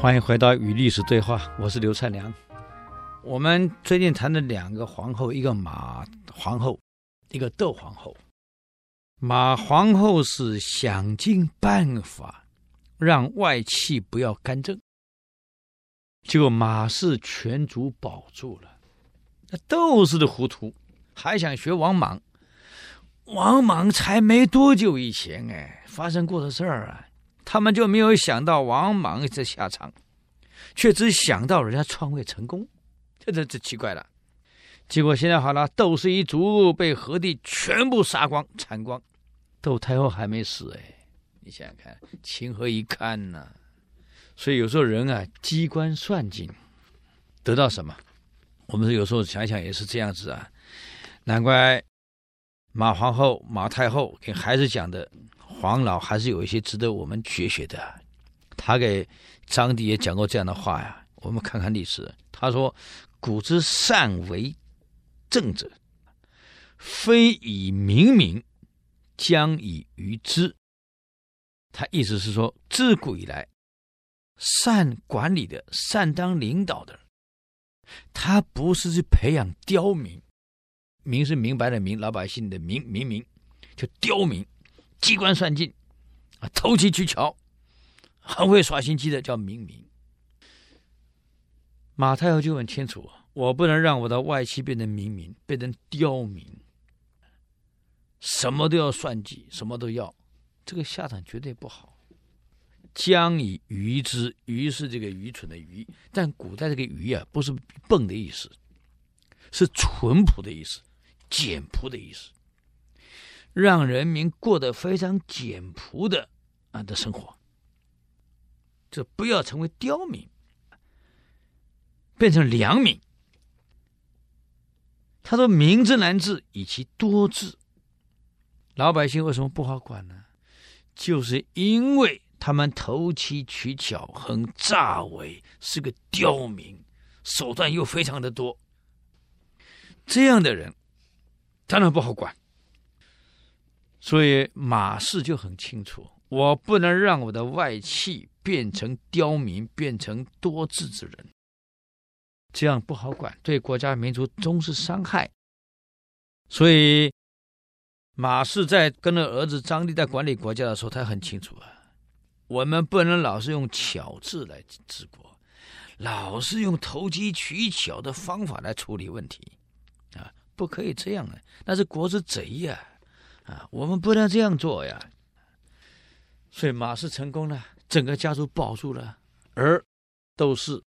欢迎回到与历史对话，我是刘灿良。我们最近谈的两个皇后，一个马皇后，一个窦皇后。马皇后是想尽办法让外戚不要干政，结果马氏全族保住了。那窦氏的糊涂，还想学王莽。王莽才没多久以前，哎，发生过的事儿啊。他们就没有想到王莽这下场，却只想到人家篡位成功，这这这奇怪了。结果现在好了，窦氏一族被何帝全部杀光铲光，窦太后还没死哎，你想想看，情何以堪呐、啊？所以有时候人啊，机关算尽，得到什么？我们有时候想想也是这样子啊，难怪马皇后、马太后给孩子讲的。黄老还是有一些值得我们学学的。他给张帝也讲过这样的话呀。我们看看历史，他说：“古之善为政者，非以明民，将以愚之。”他意思是说，自古以来，善管理的、善当领导的，他不是去培养刁民，民是明白的民，老百姓的民，民民就刁民。机关算尽，啊，投机取巧，很会耍心机的叫明民。马太后就很清楚，我不能让我的外戚变成明民，变成刁民，什么都要算计，什么都要，这个下场绝对不好。将以愚之，愚是这个愚蠢的愚，但古代这个愚啊，不是笨的意思，是淳朴的意思，简朴的意思。让人民过得非常简朴的啊的生活，这不要成为刁民，变成良民。他说：“民之难治，以其多治。”老百姓为什么不好管呢？就是因为他们投机取巧，很诈伪，是个刁民，手段又非常的多。这样的人当然不好管。所以马氏就很清楚，我不能让我的外戚变成刁民，变成多智之人，这样不好管，对国家民族终是伤害。所以马氏在跟着儿子张帝在管理国家的时候，他很清楚啊，我们不能老是用巧智来治国，老是用投机取巧的方法来处理问题，啊，不可以这样啊，那是国之贼呀。啊我们不能这样做呀！所以马氏成功了，整个家族保住了，而窦氏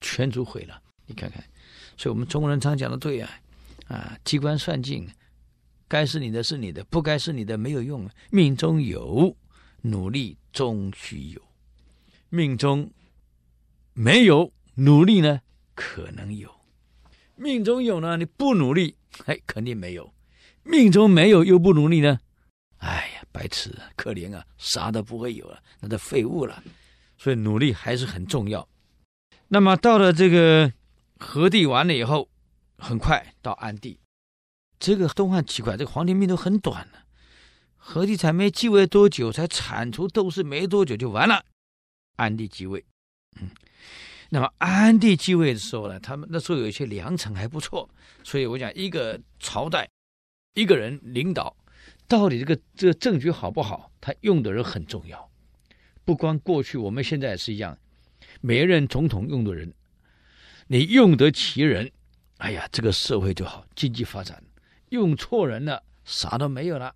全族毁了。你看看，所以我们中国人常讲的对呀，啊，机关算尽，该是你的是你的，不该是你的没有用。命中有，努力终须有；命中没有，努力呢可能有；命中有呢，你不努力，哎，肯定没有。命中没有又不努力呢？哎呀，白痴，可怜啊，啥都不会有了，那都废物了。所以努力还是很重要。那么到了这个和帝完了以后，很快到安帝。这个东汉奇怪，这个皇帝命都很短了。何帝才没继位多久，才铲除窦氏没多久就完了。安帝继位，嗯，那么安帝继位的时候呢，他们那时候有一些良臣还不错，所以我讲一个朝代。一个人领导，到底这个这个政局好不好？他用的人很重要。不光过去，我们现在也是一样。每一任总统用的人，你用得其人，哎呀，这个社会就好，经济发展。用错人了，啥都没有了，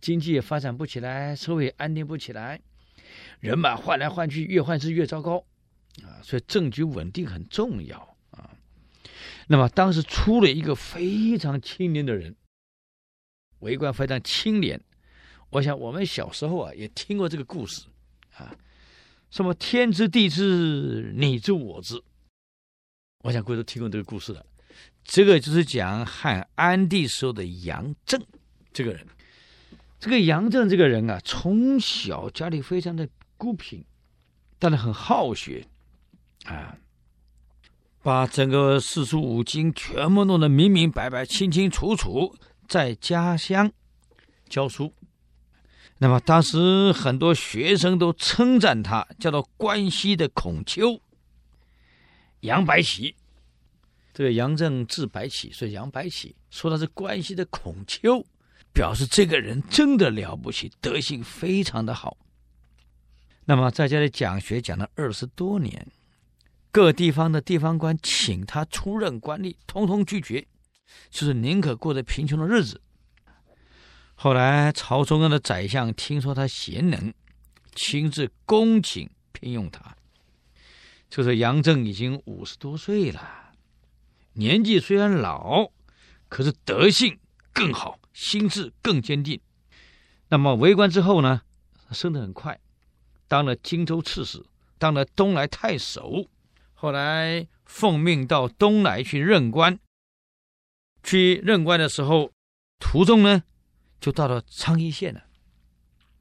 经济也发展不起来，社会也安定不起来，人嘛换来换去，越换是越糟糕啊！所以政局稳定很重要啊。那么当时出了一个非常青年的人。为官非常清廉，我想我们小时候啊也听过这个故事啊，什么天知地知你知我知，我想各位都听过这个故事了。这个就是讲汉安帝时候的杨震这个人。这个杨震这个人啊，从小家里非常的孤贫，但是很好学啊，把整个四书五经全部弄得明明白白、清清楚楚。在家乡教书，那么当时很多学生都称赞他，叫做关西的孔丘。杨白起，这个杨正字白起，所以杨白起说他是关西的孔丘，表示这个人真的了不起，德行非常的好。那么在家里讲学讲了二十多年，各地方的地方官请他出任官吏，通通拒绝，就是宁可过着贫穷的日子。后来朝中央的宰相听说他贤能，亲自恭请聘用他。就是杨震已经五十多岁了，年纪虽然老，可是德性更好，心智更坚定。那么为官之后呢，升得很快，当了荆州刺史，当了东莱太守，后来奉命到东莱去任官。去任官的时候，途中呢，就到了昌邑县了。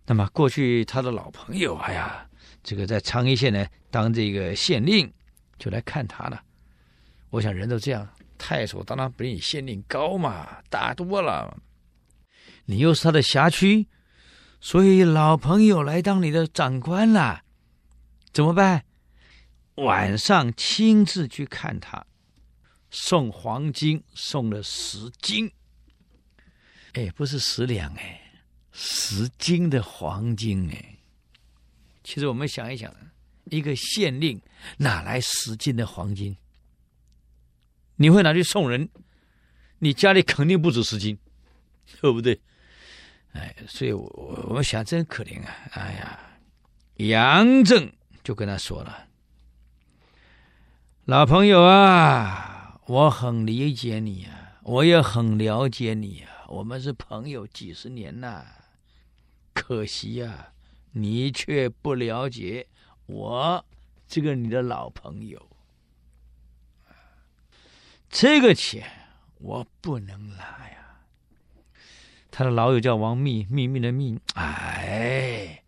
那么过去他的老朋友，哎呀。这个在昌邑县呢，当这个县令，就来看他了。我想人都这样，太守当然比你县令高嘛，大多了。你又是他的辖区，所以老朋友来当你的长官了，怎么办？晚上亲自去看他，送黄金，送了十斤。哎，不是十两哎，十斤的黄金哎。其实我们想一想，一个县令哪来十斤的黄金？你会拿去送人？你家里肯定不止十斤，对不对？哎，所以我我们想真可怜啊！哎呀，杨正就跟他说了：“老朋友啊，我很理解你啊，我也很了解你啊，我们是朋友几十年呐，可惜呀、啊。”你却不了解我这个你的老朋友，这个钱我不能拿呀。他的老友叫王密，秘密的密。哎，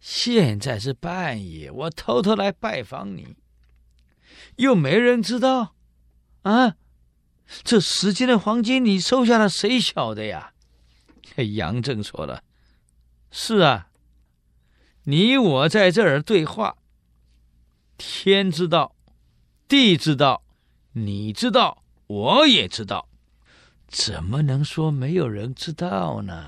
现在是半夜，我偷偷来拜访你，又没人知道啊。这十斤的黄金你收下了，谁晓得呀？杨正说了：“是啊。”你我在这儿对话，天知道，地知道，你知道，我也知道，怎么能说没有人知道呢？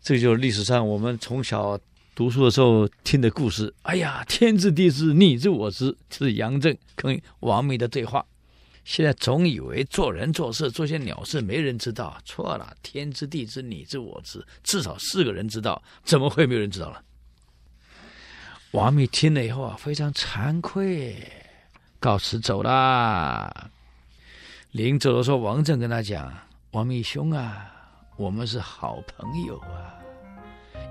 这就是历史上我们从小读书的时候听的故事。哎呀，天知地知，你知我知，这是杨震跟王明的对话。现在总以为做人做事做些鸟事没人知道，错了，天知地知，你知我知，至少四个人知道，怎么会没有人知道了？王密听了以后啊，非常惭愧，告辞走了。临走的时候，王震跟他讲：“王密兄啊，我们是好朋友啊，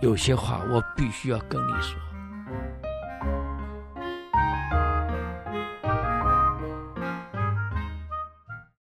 有些话我必须要跟你说。”